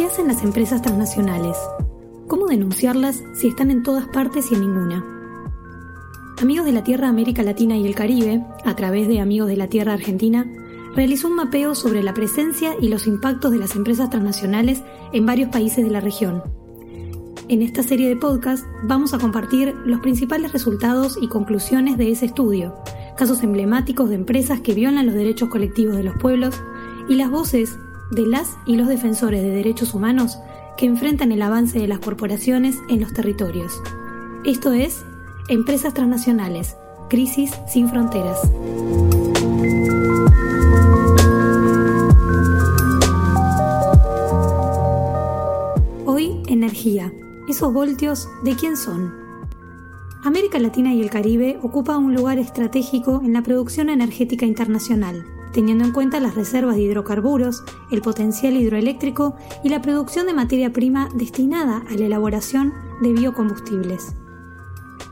¿Qué hacen las empresas transnacionales? ¿Cómo denunciarlas si están en todas partes y en ninguna? Amigos de la Tierra América Latina y el Caribe, a través de Amigos de la Tierra Argentina, realizó un mapeo sobre la presencia y los impactos de las empresas transnacionales en varios países de la región. En esta serie de podcast vamos a compartir los principales resultados y conclusiones de ese estudio, casos emblemáticos de empresas que violan los derechos colectivos de los pueblos y las voces de las y los defensores de derechos humanos que enfrentan el avance de las corporaciones en los territorios. Esto es Empresas Transnacionales, Crisis sin Fronteras. Hoy, energía. Esos voltios, ¿de quién son? América Latina y el Caribe ocupa un lugar estratégico en la producción energética internacional teniendo en cuenta las reservas de hidrocarburos, el potencial hidroeléctrico y la producción de materia prima destinada a la elaboración de biocombustibles.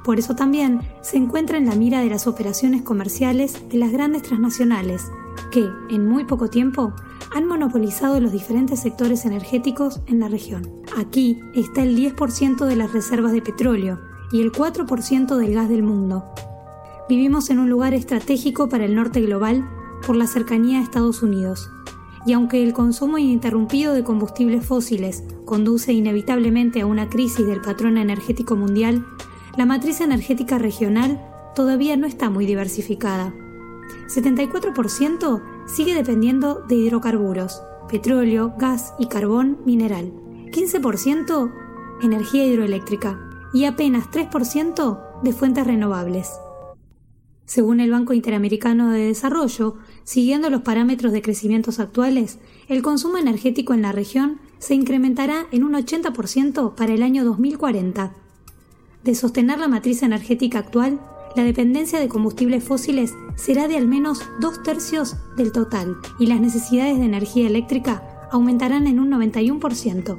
Por eso también se encuentra en la mira de las operaciones comerciales de las grandes transnacionales, que, en muy poco tiempo, han monopolizado los diferentes sectores energéticos en la región. Aquí está el 10% de las reservas de petróleo y el 4% del gas del mundo. Vivimos en un lugar estratégico para el norte global por la cercanía a Estados Unidos. Y aunque el consumo ininterrumpido de combustibles fósiles conduce inevitablemente a una crisis del patrón energético mundial, la matriz energética regional todavía no está muy diversificada. 74% sigue dependiendo de hidrocarburos, petróleo, gas y carbón mineral. 15% energía hidroeléctrica y apenas 3% de fuentes renovables. Según el Banco Interamericano de Desarrollo, siguiendo los parámetros de crecimientos actuales, el consumo energético en la región se incrementará en un 80% para el año 2040. De sostener la matriz energética actual, la dependencia de combustibles fósiles será de al menos dos tercios del total y las necesidades de energía eléctrica aumentarán en un 91%.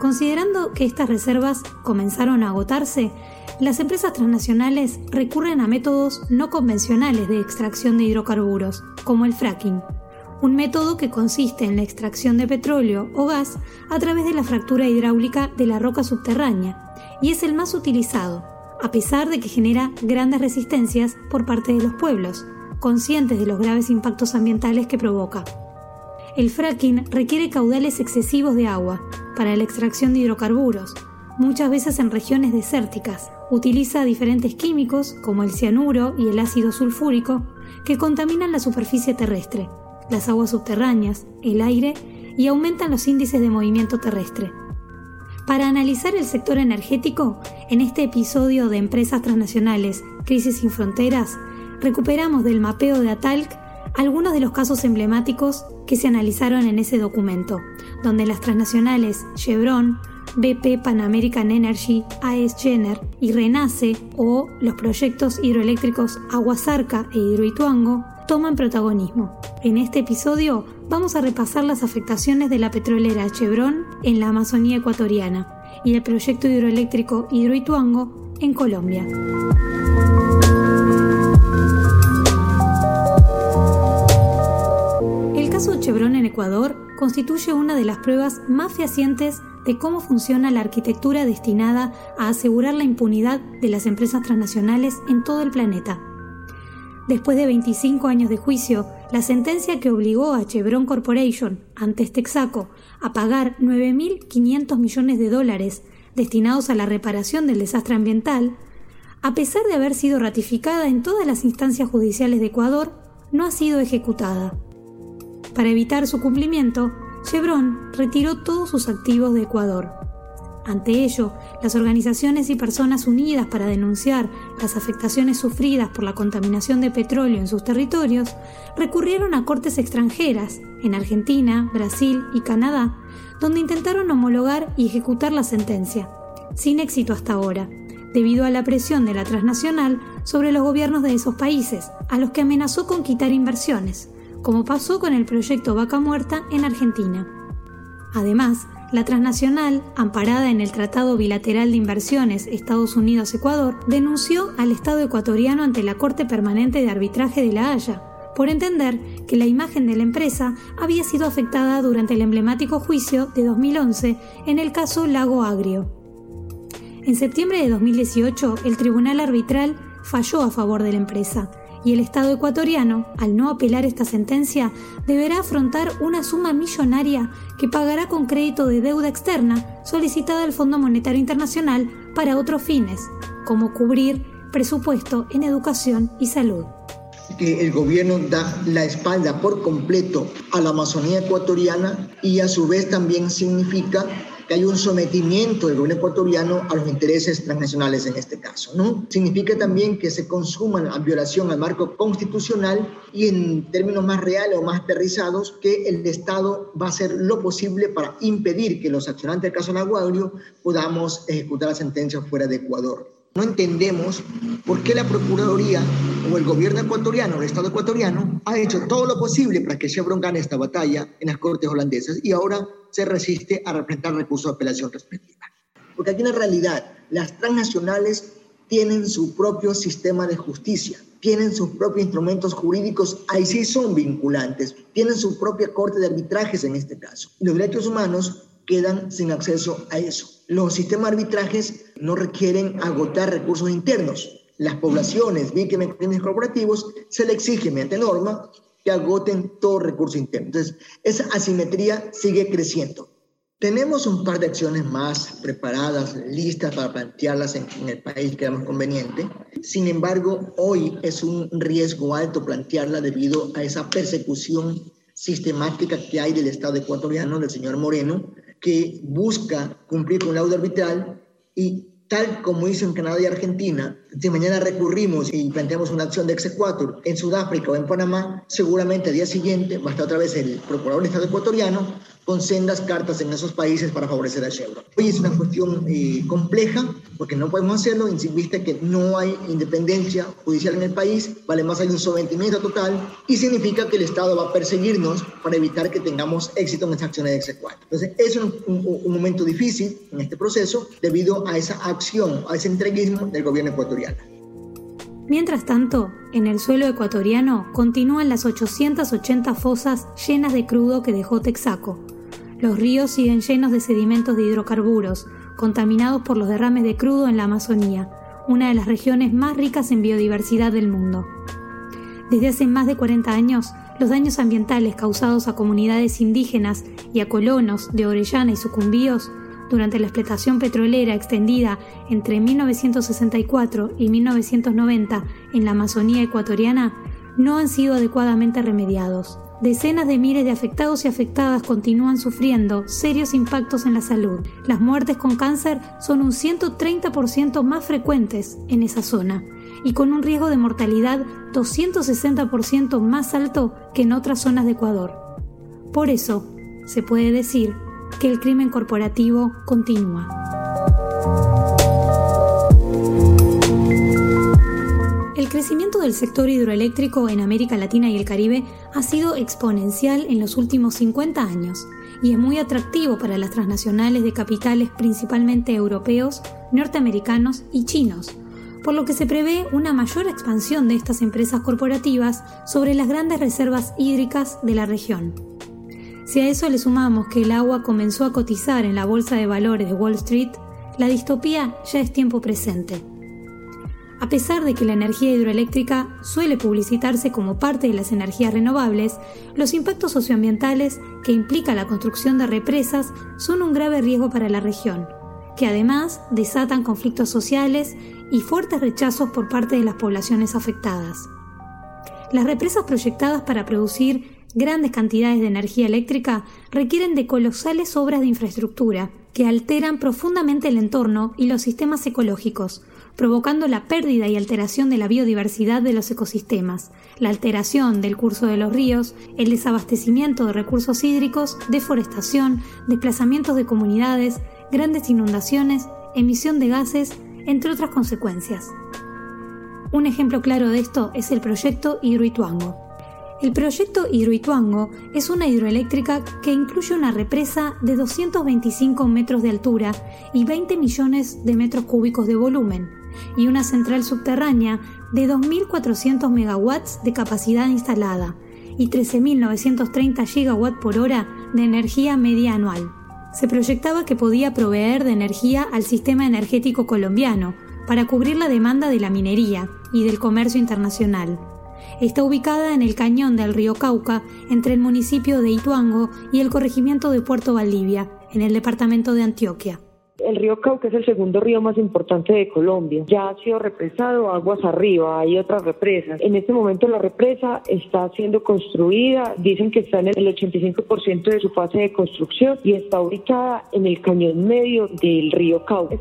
Considerando que estas reservas comenzaron a agotarse, las empresas transnacionales recurren a métodos no convencionales de extracción de hidrocarburos, como el fracking, un método que consiste en la extracción de petróleo o gas a través de la fractura hidráulica de la roca subterránea, y es el más utilizado, a pesar de que genera grandes resistencias por parte de los pueblos, conscientes de los graves impactos ambientales que provoca. El fracking requiere caudales excesivos de agua para la extracción de hidrocarburos, muchas veces en regiones desérticas. Utiliza diferentes químicos, como el cianuro y el ácido sulfúrico, que contaminan la superficie terrestre, las aguas subterráneas, el aire y aumentan los índices de movimiento terrestre. Para analizar el sector energético, en este episodio de Empresas Transnacionales, Crisis sin Fronteras, recuperamos del mapeo de Atalc algunos de los casos emblemáticos que se analizaron en ese documento, donde las transnacionales Chevron, BP Pan American Energy, AES Jenner y Renace o los proyectos hidroeléctricos Aguasarca e Hidroituango toman protagonismo. En este episodio vamos a repasar las afectaciones de la petrolera Chevron en la Amazonía ecuatoriana y el proyecto hidroeléctrico Hidroituango en Colombia. El caso Chevron en Ecuador constituye una de las pruebas más fehacientes de cómo funciona la arquitectura destinada a asegurar la impunidad de las empresas transnacionales en todo el planeta. Después de 25 años de juicio, la sentencia que obligó a Chevron Corporation, antes Texaco, a pagar 9.500 millones de dólares destinados a la reparación del desastre ambiental, a pesar de haber sido ratificada en todas las instancias judiciales de Ecuador, no ha sido ejecutada. Para evitar su cumplimiento, Chevron retiró todos sus activos de Ecuador. Ante ello, las organizaciones y personas unidas para denunciar las afectaciones sufridas por la contaminación de petróleo en sus territorios recurrieron a cortes extranjeras, en Argentina, Brasil y Canadá, donde intentaron homologar y ejecutar la sentencia, sin éxito hasta ahora, debido a la presión de la transnacional sobre los gobiernos de esos países, a los que amenazó con quitar inversiones, como pasó con el proyecto Vaca Muerta en Argentina. Además, la transnacional, amparada en el Tratado Bilateral de Inversiones Estados Unidos-Ecuador, denunció al Estado ecuatoriano ante la Corte Permanente de Arbitraje de La Haya por entender que la imagen de la empresa había sido afectada durante el emblemático juicio de 2011 en el caso Lago Agrio. En septiembre de 2018, el tribunal arbitral falló a favor de la empresa y el Estado ecuatoriano, al no apelar esta sentencia, deberá afrontar una suma millonaria que pagará con crédito de deuda externa solicitada al Fondo Monetario Internacional para otros fines, como cubrir presupuesto en educación y salud. Que el gobierno da la espalda por completo a la Amazonía ecuatoriana y a su vez también significa que hay un sometimiento del gobierno ecuatoriano a los intereses transnacionales en este caso. ¿no? Significa también que se consuma la violación al marco constitucional y en términos más reales o más aterrizados, que el Estado va a hacer lo posible para impedir que los accionantes del caso Naguario podamos ejecutar la sentencia fuera de Ecuador. No entendemos por qué la Procuraduría o el gobierno ecuatoriano, el Estado ecuatoriano, ha hecho todo lo posible para que Chevron gane esta batalla en las cortes holandesas y ahora se resiste a representar recursos de apelación respectiva. Porque aquí en realidad las transnacionales tienen su propio sistema de justicia, tienen sus propios instrumentos jurídicos, ahí sí son vinculantes, tienen su propia corte de arbitrajes en este caso. Y los derechos humanos quedan sin acceso a eso. Los sistemas de arbitrajes no requieren agotar recursos internos. Las poblaciones víctimas de crímenes corporativos se le exige mediante norma que agoten todo recurso interno. Entonces, esa asimetría sigue creciendo. Tenemos un par de acciones más preparadas, listas para plantearlas en, en el país que más conveniente. Sin embargo, hoy es un riesgo alto plantearla debido a esa persecución sistemática que hay del Estado ecuatoriano, del señor Moreno, que busca cumplir con el laudo arbitral y tal como hizo en Canadá y Argentina, si mañana recurrimos y planteamos una acción de exequatur en Sudáfrica o en Panamá, seguramente al día siguiente va a estar otra vez el procurador del Estado ecuatoriano con sendas cartas en esos países para favorecer a Chevron. Hoy es una cuestión eh, compleja porque no podemos hacerlo, vista que no hay independencia judicial en el país, vale más hay un sometimiento total y significa que el Estado va a perseguirnos para evitar que tengamos éxito en estas acciones de exequatur. Entonces es un, un momento difícil en este proceso debido a esa acción, a ese entreguismo del gobierno ecuatoriano. Mientras tanto, en el suelo ecuatoriano continúan las 880 fosas llenas de crudo que dejó Texaco, los ríos siguen llenos de sedimentos de hidrocarburos, contaminados por los derrames de crudo en la Amazonía, una de las regiones más ricas en biodiversidad del mundo. Desde hace más de 40 años, los daños ambientales causados a comunidades indígenas y a colonos de Orellana y Sucumbíos durante la explotación petrolera extendida entre 1964 y 1990 en la Amazonía ecuatoriana no han sido adecuadamente remediados. Decenas de miles de afectados y afectadas continúan sufriendo serios impactos en la salud. Las muertes con cáncer son un 130% más frecuentes en esa zona y con un riesgo de mortalidad 260% más alto que en otras zonas de Ecuador. Por eso, se puede decir que el crimen corporativo continúa. El crecimiento del sector hidroeléctrico en América Latina y el Caribe ha sido exponencial en los últimos 50 años y es muy atractivo para las transnacionales de capitales principalmente europeos, norteamericanos y chinos, por lo que se prevé una mayor expansión de estas empresas corporativas sobre las grandes reservas hídricas de la región. Si a eso le sumamos que el agua comenzó a cotizar en la bolsa de valores de Wall Street, la distopía ya es tiempo presente. A pesar de que la energía hidroeléctrica suele publicitarse como parte de las energías renovables, los impactos socioambientales que implica la construcción de represas son un grave riesgo para la región, que además desatan conflictos sociales y fuertes rechazos por parte de las poblaciones afectadas. Las represas proyectadas para producir grandes cantidades de energía eléctrica requieren de colosales obras de infraestructura que alteran profundamente el entorno y los sistemas ecológicos, provocando la pérdida y alteración de la biodiversidad de los ecosistemas, la alteración del curso de los ríos, el desabastecimiento de recursos hídricos, deforestación, desplazamientos de comunidades, grandes inundaciones, emisión de gases, entre otras consecuencias. Un ejemplo claro de esto es el proyecto Hidroituango. El proyecto Hidroituango es una hidroeléctrica que incluye una represa de 225 metros de altura y 20 millones de metros cúbicos de volumen, y una central subterránea de 2.400 megawatts de capacidad instalada y 13.930 GW por hora de energía media anual. Se proyectaba que podía proveer de energía al sistema energético colombiano para cubrir la demanda de la minería y del comercio internacional. Está ubicada en el cañón del río Cauca, entre el municipio de Ituango y el corregimiento de Puerto Valdivia, en el departamento de Antioquia. El río Cauca es el segundo río más importante de Colombia. Ya ha sido represado aguas arriba, hay otras represas. En este momento la represa está siendo construida, dicen que está en el 85% de su fase de construcción y está ubicada en el cañón medio del río Cauca.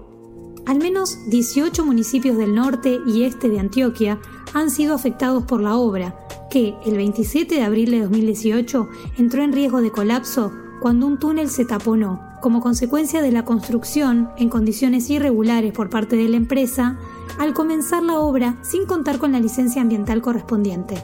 Al menos 18 municipios del norte y este de Antioquia han sido afectados por la obra, que el 27 de abril de 2018 entró en riesgo de colapso cuando un túnel se taponó como consecuencia de la construcción en condiciones irregulares por parte de la empresa al comenzar la obra sin contar con la licencia ambiental correspondiente.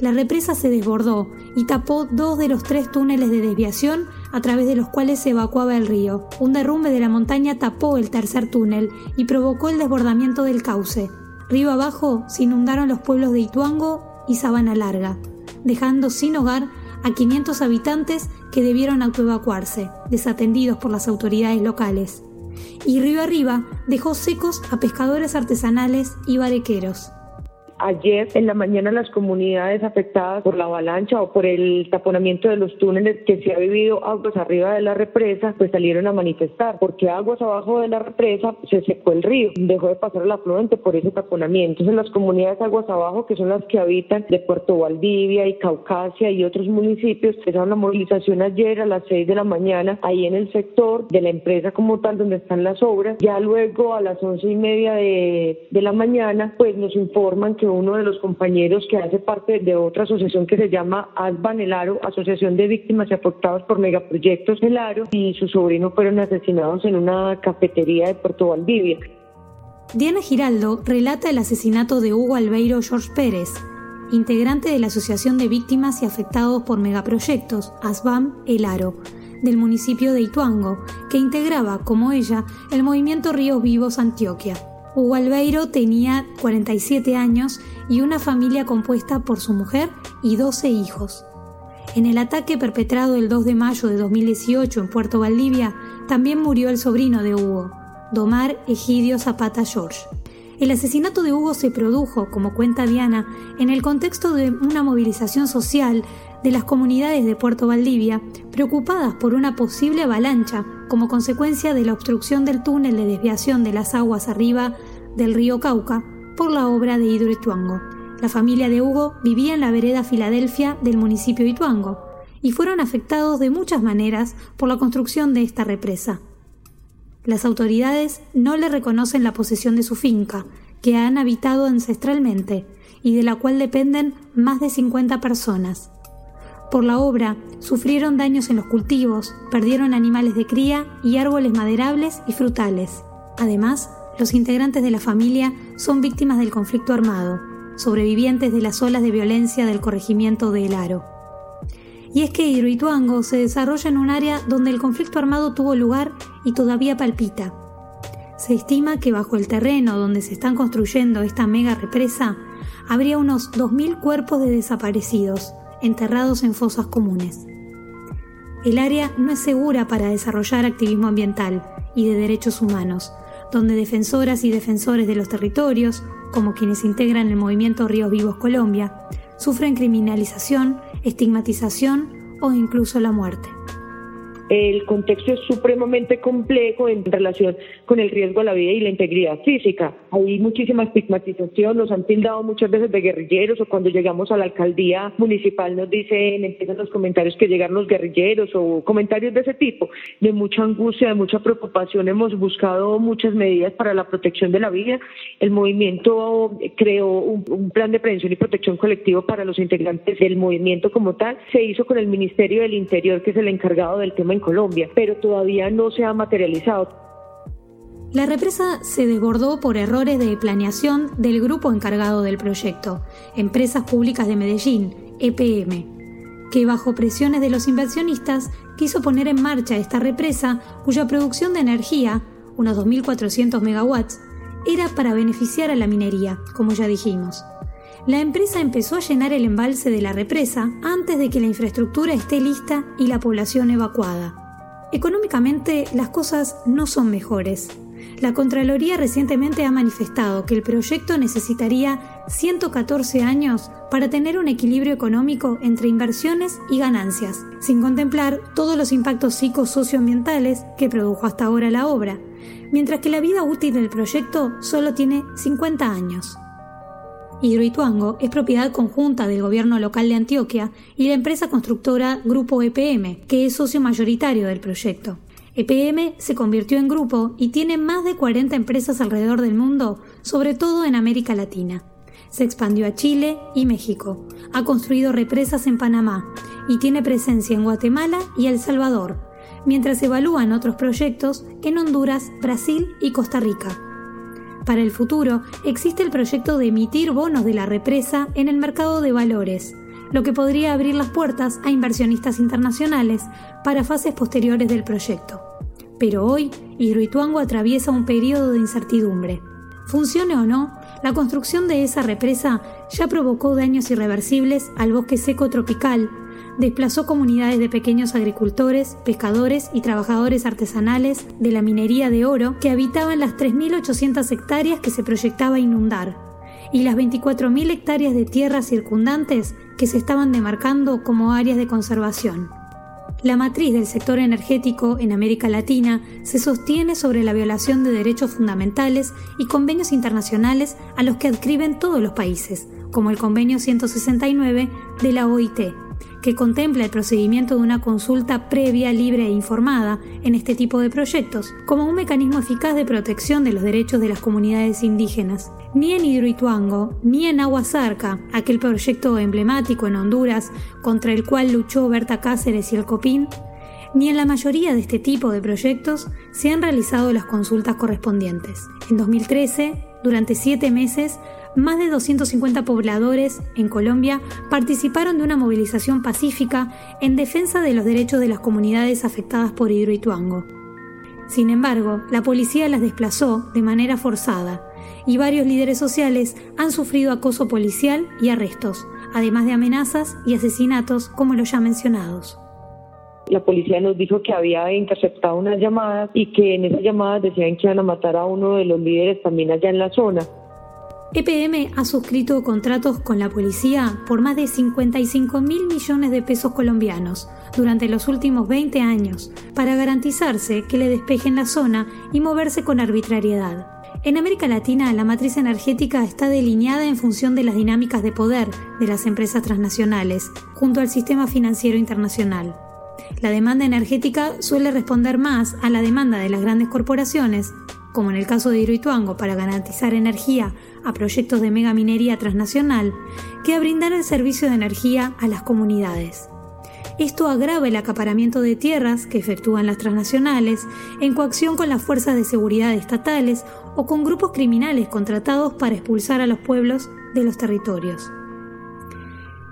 La represa se desbordó y tapó dos de los tres túneles de desviación a través de los cuales se evacuaba el río. Un derrumbe de la montaña tapó el tercer túnel y provocó el desbordamiento del cauce. Río abajo se inundaron los pueblos de Ituango y Sabana Larga, dejando sin hogar a 500 habitantes que debieron autoevacuarse, desatendidos por las autoridades locales. Y río arriba dejó secos a pescadores artesanales y barequeros. Ayer en la mañana las comunidades afectadas por la avalancha o por el taponamiento de los túneles que se ha vivido aguas arriba de la represa, pues salieron a manifestar, porque aguas abajo de la represa se secó el río, dejó de pasar el afluente por ese taponamiento. Entonces las comunidades aguas abajo, que son las que habitan de Puerto Valdivia y Caucasia y otros municipios, empezaron la movilización ayer a las 6 de la mañana ahí en el sector de la empresa como tal donde están las obras. Ya luego a las once y media de, de la mañana, pues nos informan que uno de los compañeros que hace parte de otra asociación que se llama ASBAN El Aro, Asociación de Víctimas y Afectados por Megaproyectos El Aro, y su sobrino fueron asesinados en una cafetería de Puerto Valdivia. Diana Giraldo relata el asesinato de Hugo Albeiro George Pérez, integrante de la Asociación de Víctimas y Afectados por Megaproyectos, ASBAM El Aro, del municipio de Ituango, que integraba, como ella, el movimiento Ríos Vivos Antioquia. Hugo Albeiro tenía 47 años y una familia compuesta por su mujer y 12 hijos. En el ataque perpetrado el 2 de mayo de 2018 en Puerto Valdivia, también murió el sobrino de Hugo, Domar Egidio Zapata George. El asesinato de Hugo se produjo, como cuenta Diana, en el contexto de una movilización social de las comunidades de Puerto Valdivia, preocupadas por una posible avalancha como consecuencia de la obstrucción del túnel de desviación de las aguas arriba del río Cauca por la obra de Hidroituango. La familia de Hugo vivía en la vereda Filadelfia del municipio de Ituango y fueron afectados de muchas maneras por la construcción de esta represa. Las autoridades no le reconocen la posesión de su finca, que han habitado ancestralmente y de la cual dependen más de 50 personas. Por la obra, sufrieron daños en los cultivos, perdieron animales de cría y árboles maderables y frutales. Además, los integrantes de la familia son víctimas del conflicto armado, sobrevivientes de las olas de violencia del corregimiento de El Aro. Y es que Hidroituango se desarrolla en un área donde el conflicto armado tuvo lugar y todavía palpita. Se estima que bajo el terreno donde se están construyendo esta mega represa habría unos 2.000 cuerpos de desaparecidos, enterrados en fosas comunes. El área no es segura para desarrollar activismo ambiental y de derechos humanos, donde defensoras y defensores de los territorios, como quienes integran el movimiento Ríos Vivos Colombia, sufren criminalización estigmatización o incluso la muerte. El contexto es supremamente complejo en relación con el riesgo a la vida y la integridad física. Hay muchísima estigmatización, nos han tildado muchas veces de guerrilleros o cuando llegamos a la alcaldía municipal nos dicen, empiezan los comentarios que llegan los guerrilleros o comentarios de ese tipo, de mucha angustia, de mucha preocupación. Hemos buscado muchas medidas para la protección de la vida. El movimiento creó un, plan de prevención y protección colectivo para los integrantes del movimiento como tal. Se hizo con el Ministerio del Interior, que es el encargado del tema Colombia, pero todavía no se ha materializado. La represa se desbordó por errores de planeación del grupo encargado del proyecto, Empresas Públicas de Medellín, EPM, que bajo presiones de los inversionistas quiso poner en marcha esta represa cuya producción de energía, unos 2.400 megawatts, era para beneficiar a la minería, como ya dijimos. la empresa empezó a llenar el embalse de la represa antes de que la infraestructura esté lista y la población evacuada. Económicamente las cosas no son mejores. La Contraloría recientemente ha manifestado que el proyecto necesitaría 114 años para tener un equilibrio económico entre inversiones y ganancias, sin contemplar todos los impactos psicosocioambientales que produjo hasta ahora la obra, mientras que la vida útil del proyecto solo tiene 50 años. Hidroituango es propiedad conjunta del gobierno local de Antioquia y la empresa constructora Grupo EPM, que es socio mayoritario del proyecto. EPM se convirtió en grupo y tiene más de 40 empresas alrededor del mundo, sobre todo en América Latina. Se expandió a Chile y México, ha construido represas en Panamá y tiene presencia en Guatemala y El Salvador, mientras evalúan otros proyectos en Honduras, Brasil y Costa Rica. Para el futuro, existe el proyecto de emitir bonos de la represa en el mercado de valores, lo que podría abrir las puertas a inversionistas internacionales para fases posteriores del proyecto. Pero hoy, Hidroituango atraviesa un periodo de incertidumbre. Funcione o no, la construcción de esa represa ya provocó daños irreversibles al bosque seco tropical, desplazó comunidades de pequeños agricultores, pescadores y trabajadores artesanales de la minería de oro que habitaban las 3.800 hectáreas que se proyectaba inundar y las 24.000 hectáreas de tierras circundantes que se estaban demarcando como áreas de conservación. La matriz del sector energético en América Latina se sostiene sobre la violación de derechos fundamentales y convenios internacionales a los que adscriben todos los países, como el Convenio 169 de la OIT, que contempla el procedimiento de una consulta previa, libre e informada en este tipo de proyectos, como un mecanismo eficaz de protección de los derechos de las comunidades indígenas. Ni en Hidroituango, ni en Aguasarca, aquel proyecto emblemático en Honduras contra el cual luchó Berta Cáceres y el COPIN, ni en la mayoría de este tipo de proyectos se han realizado las consultas correspondientes. En 2013, durante siete meses, más de 250 pobladores en Colombia participaron de una movilización pacífica en defensa de los derechos de las comunidades afectadas por Hidroituango. Sin embargo, la policía las desplazó de manera forzada y varios líderes sociales han sufrido acoso policial y arrestos, además de amenazas y asesinatos como los ya mencionados. La policía nos dijo que había interceptado unas llamadas y que en esas llamadas decían que iban a matar a uno de los líderes también allá en la zona. EPM ha suscrito contratos con la policía por más de 55 mil millones de pesos colombianos durante los últimos 20 años para garantizarse que le despejen la zona y moverse con arbitrariedad. En América Latina, la matriz energética está delineada en función de las dinámicas de poder de las empresas transnacionales, junto al sistema financiero internacional. La demanda energética suele responder más a la demanda de las grandes corporaciones, como en el caso de Hidroituango para garantizar energía a proyectos de megaminería transnacional que a brindar el servicio de energía a las comunidades. Esto agrava el acaparamiento de tierras que efectúan las transnacionales en coacción con las fuerzas de seguridad estatales o con grupos criminales contratados para expulsar a los pueblos de los territorios.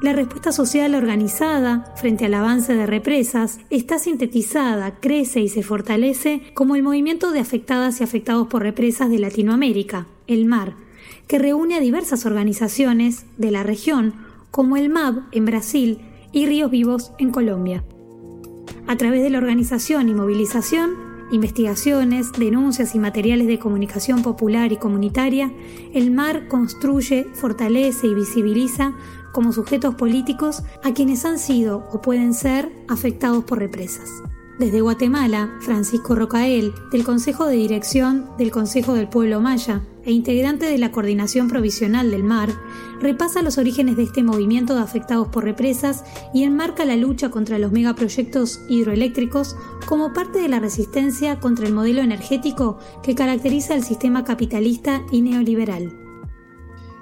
La respuesta social organizada frente al avance de represas está sintetizada, crece y se fortalece como el movimiento de afectadas y afectados por represas de Latinoamérica, el MAR, que reúne a diversas organizaciones de la región, como el MAB en Brasil y Ríos Vivos en Colombia. A través de la organización y movilización, investigaciones, denuncias y materiales de comunicación popular y comunitaria, el MAR construye, fortalece y visibiliza como sujetos políticos a quienes han sido o pueden ser afectados por represas. Desde Guatemala, Francisco Rocael, del Consejo de Dirección del Consejo del Pueblo Maya e integrante de la Coordinación Provisional del Mar, repasa los orígenes de este movimiento de afectados por represas y enmarca la lucha contra los megaproyectos hidroeléctricos como parte de la resistencia contra el modelo energético que caracteriza el sistema capitalista y neoliberal.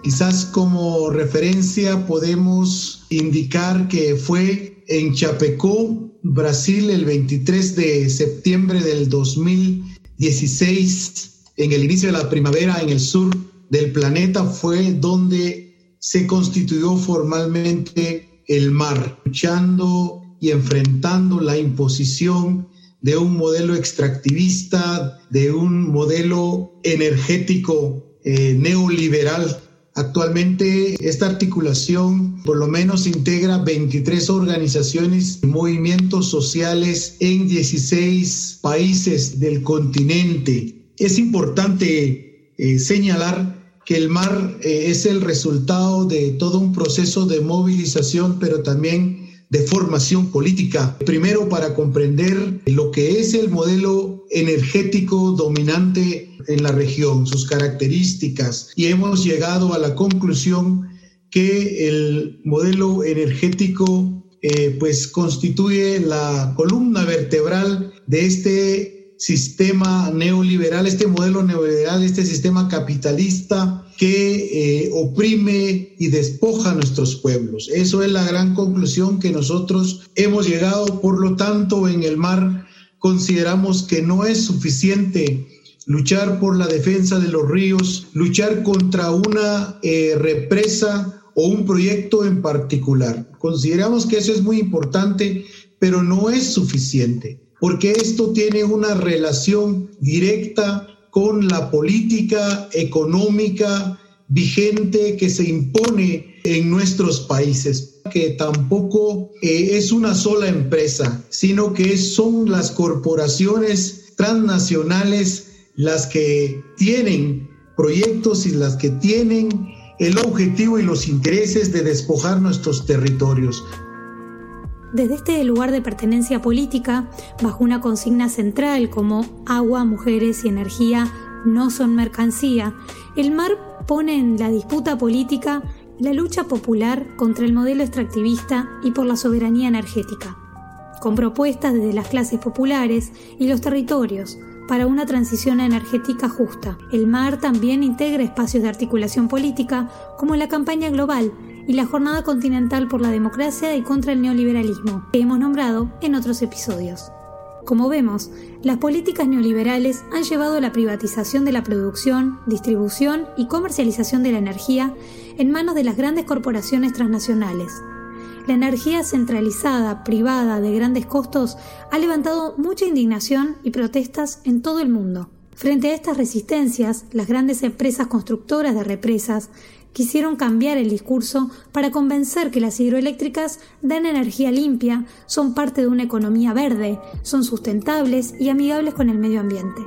Quizás como referencia podemos indicar que fue en Chapecó, Brasil, el 23 de septiembre del 2016, en el inicio de la primavera en el sur del planeta, fue donde se constituyó formalmente el mar, luchando y enfrentando la imposición de un modelo extractivista, de un modelo energético eh, neoliberal Actualmente esta articulación por lo menos integra 23 organizaciones y movimientos sociales en 16 países del continente. Es importante eh, señalar que el mar eh, es el resultado de todo un proceso de movilización, pero también de formación política. Primero, para comprender lo que es el modelo energético dominante en la región, sus características, y hemos llegado a la conclusión que el modelo energético eh, pues constituye la columna vertebral de este sistema neoliberal, este modelo neoliberal, este sistema capitalista que eh, oprime y despoja a nuestros pueblos. Eso es la gran conclusión que nosotros hemos llegado. Por lo tanto, en el mar consideramos que no es suficiente luchar por la defensa de los ríos, luchar contra una eh, represa o un proyecto en particular. Consideramos que eso es muy importante, pero no es suficiente porque esto tiene una relación directa con la política económica vigente que se impone en nuestros países, que tampoco eh, es una sola empresa, sino que son las corporaciones transnacionales las que tienen proyectos y las que tienen el objetivo y los intereses de despojar nuestros territorios. Desde este lugar de pertenencia política, bajo una consigna central como agua, mujeres y energía no son mercancía, el mar pone en la disputa política la lucha popular contra el modelo extractivista y por la soberanía energética, con propuestas desde las clases populares y los territorios para una transición energética justa. El mar también integra espacios de articulación política como la campaña global y la Jornada Continental por la Democracia y contra el Neoliberalismo, que hemos nombrado en otros episodios. Como vemos, las políticas neoliberales han llevado a la privatización de la producción, distribución y comercialización de la energía en manos de las grandes corporaciones transnacionales. La energía centralizada, privada, de grandes costos, ha levantado mucha indignación y protestas en todo el mundo. Frente a estas resistencias, las grandes empresas constructoras de represas quisieron cambiar el discurso para convencer que las hidroeléctricas dan energía limpia, son parte de una economía verde, son sustentables y amigables con el medio ambiente.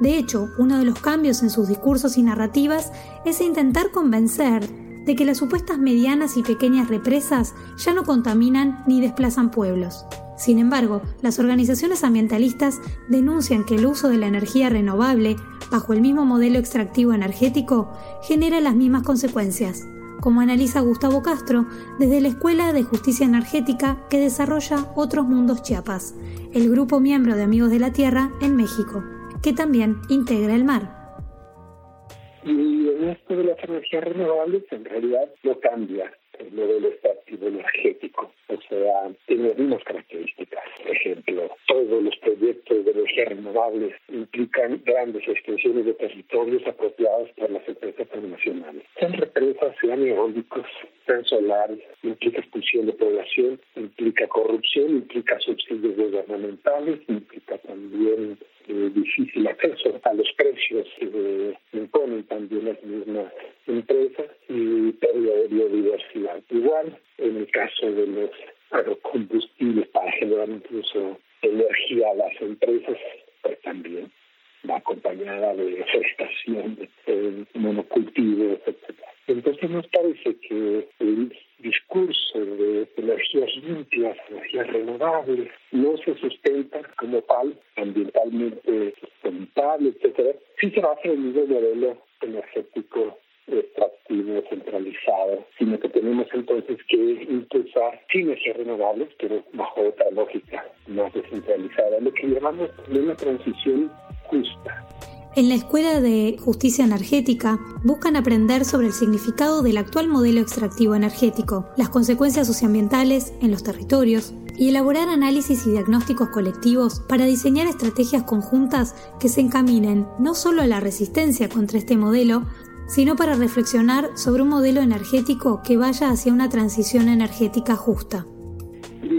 De hecho, uno de los cambios en sus discursos y narrativas es intentar convencer de que las supuestas medianas y pequeñas represas ya no contaminan ni desplazan pueblos. Sin embargo, las organizaciones ambientalistas denuncian que el uso de la energía renovable bajo el mismo modelo extractivo energético genera las mismas consecuencias, como analiza Gustavo Castro desde la Escuela de Justicia Energética que desarrolla Otros Mundos Chiapas, el grupo miembro de Amigos de la Tierra en México, que también integra el mar. Y en esto de las energías renovables, en realidad no cambia el modelo extractivo energético. O sea, tiene las mismas características. Por ejemplo, todos los proyectos de energía renovables implican grandes extensiones de territorios apropiados por las empresas transnacionales. Sean represas, sean eólicos, sean solares, implica expulsión de población, implica corrupción, implica subsidios gubernamentales, implica también eh, difícil acceso a los precios que imponen también las mismas empresas y pérdida de biodiversidad. Igual en el caso de los agrocombustibles para generar incluso energía a las empresas, pues también va acompañada de deforestación, de, monocultivos, etc. Entonces nos parece que el discurso de energías limpias, energías renovables, no se sustenta como tal, ambientalmente sustentable, etcétera, si se basa en mismo modelo energético extractivo, centralizado, sino que tenemos entonces que impulsar energías renovables, pero bajo otra lógica más descentralizada, lo que llamamos una transición justa. En la Escuela de Justicia Energética buscan aprender sobre el significado del actual modelo extractivo energético, las consecuencias socioambientales en los territorios y elaborar análisis y diagnósticos colectivos para diseñar estrategias conjuntas que se encaminen no solo a la resistencia contra este modelo, sino para reflexionar sobre un modelo energético que vaya hacia una transición energética justa.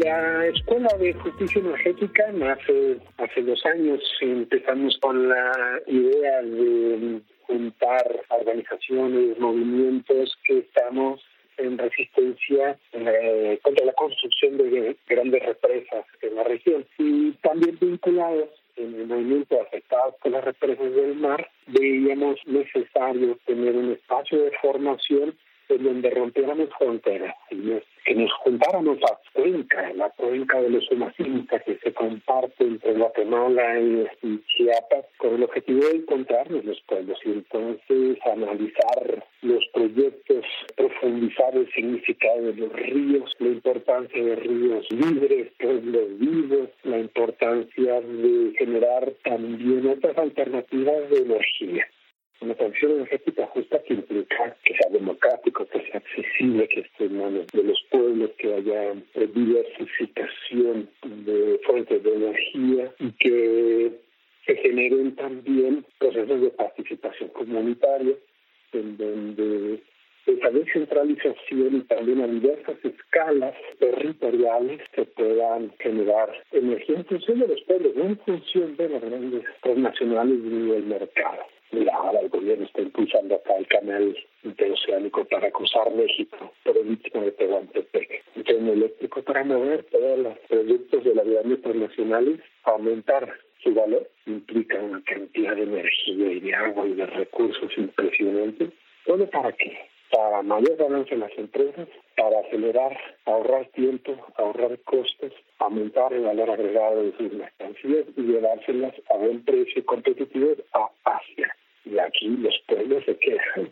La Escuela de Justicia Energética nace hace dos años. Empezamos con la idea de juntar organizaciones, movimientos que estamos en resistencia eh, contra la construcción de grandes represas en la región y también vinculados en el movimiento afectados por las represas del mar, veíamos necesario tener un espacio de formación en donde rompiéramos fronteras que nos juntáramos a cuenca, la cuenca de los humanistas que se comparte entre Guatemala y, Chiapas, con el objetivo de encontrarnos los pueblos y entonces analizar los proyectos, profundizar el significado de los ríos, la importancia de ríos libres, pueblos vivos, la importancia de generar también otras alternativas de energía una transición energética justa que implica que sea democrático, que sea accesible, que esté en manos de los pueblos, que haya eh, diversificación de fuentes de energía y que se generen también procesos de participación comunitaria en donde esa descentralización y también a diversas escalas territoriales se puedan generar energía en función de los pueblos, no en función de las grandes transnacionales ni del mercado. Mira, gobierno está impulsando acá el canal interoceánico para cruzar México por el istmo de Tehuantepec. Un tren eléctrico para mover todos los productos de la vida internacionales, aumentar su valor, implica una cantidad de energía y de agua y de recursos impresionantes. ¿Todo para qué? Para mayor ganancia en las empresas, para acelerar, ahorrar tiempo, ahorrar costos, aumentar el valor agregado de sus mercancías y llevárselas a buen precio competitivo a Asia y aquí los pueblos se quedan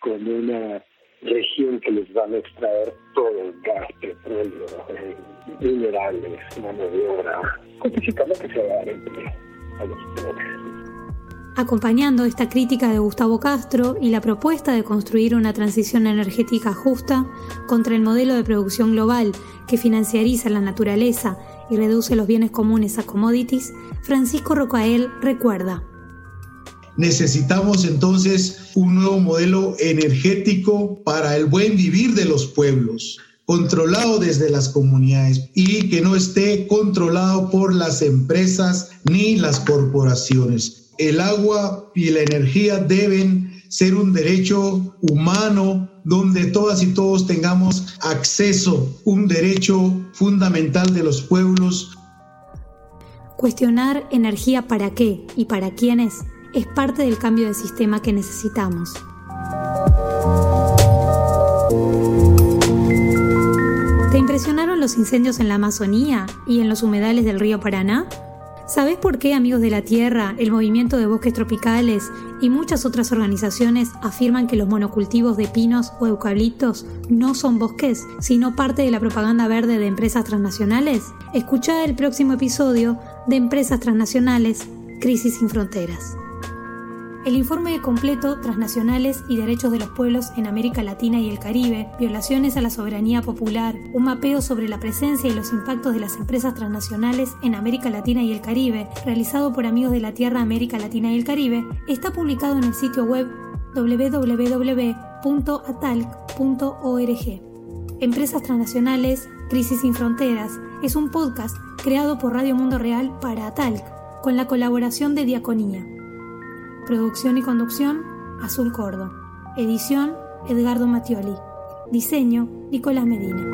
con una región que les van a extraer todo el gas, petróleo, eh, minerales, mano de obra, que se va a dar empleo a los pobres. Acompañando esta crítica de Gustavo Castro y la propuesta de construir una transición energética justa contra el modelo de producción global que financiariza la naturaleza y reduce los bienes comunes a commodities, Francisco Rocael recuerda. Necesitamos entonces un nuevo modelo energético para el buen vivir de los pueblos, controlado desde las comunidades y que no esté controlado por las empresas ni las corporaciones. El agua y la energía deben ser un derecho humano donde todas y todos tengamos acceso, un derecho fundamental de los pueblos. Cuestionar energía para qué y para quiénes es parte del cambio de sistema que necesitamos. ¿Te impresionaron los incendios en la Amazonía y en los humedales del río Paraná? ¿Sabes por qué Amigos de la Tierra, el Movimiento de Bosques Tropicales y muchas otras organizaciones afirman que los monocultivos de pinos o eucaliptos no son bosques, sino parte de la propaganda verde de empresas transnacionales? Escucha el próximo episodio de Empresas Transnacionales, Crisis sin Fronteras. El informe completo Transnacionales y Derechos de los Pueblos en América Latina y el Caribe, Violaciones a la Soberanía Popular, un mapeo sobre la presencia y los impactos de las empresas transnacionales en América Latina y el Caribe, realizado por Amigos de la Tierra América Latina y el Caribe, está publicado en el sitio web www.atalc.org. Empresas Transnacionales, Crisis sin Fronteras, es un podcast creado por Radio Mundo Real para Atalc, con la colaboración de Diaconía. Producción y conducción, Azul Cordo. Edición, Edgardo Mattioli. Diseño, Nicolás Medina.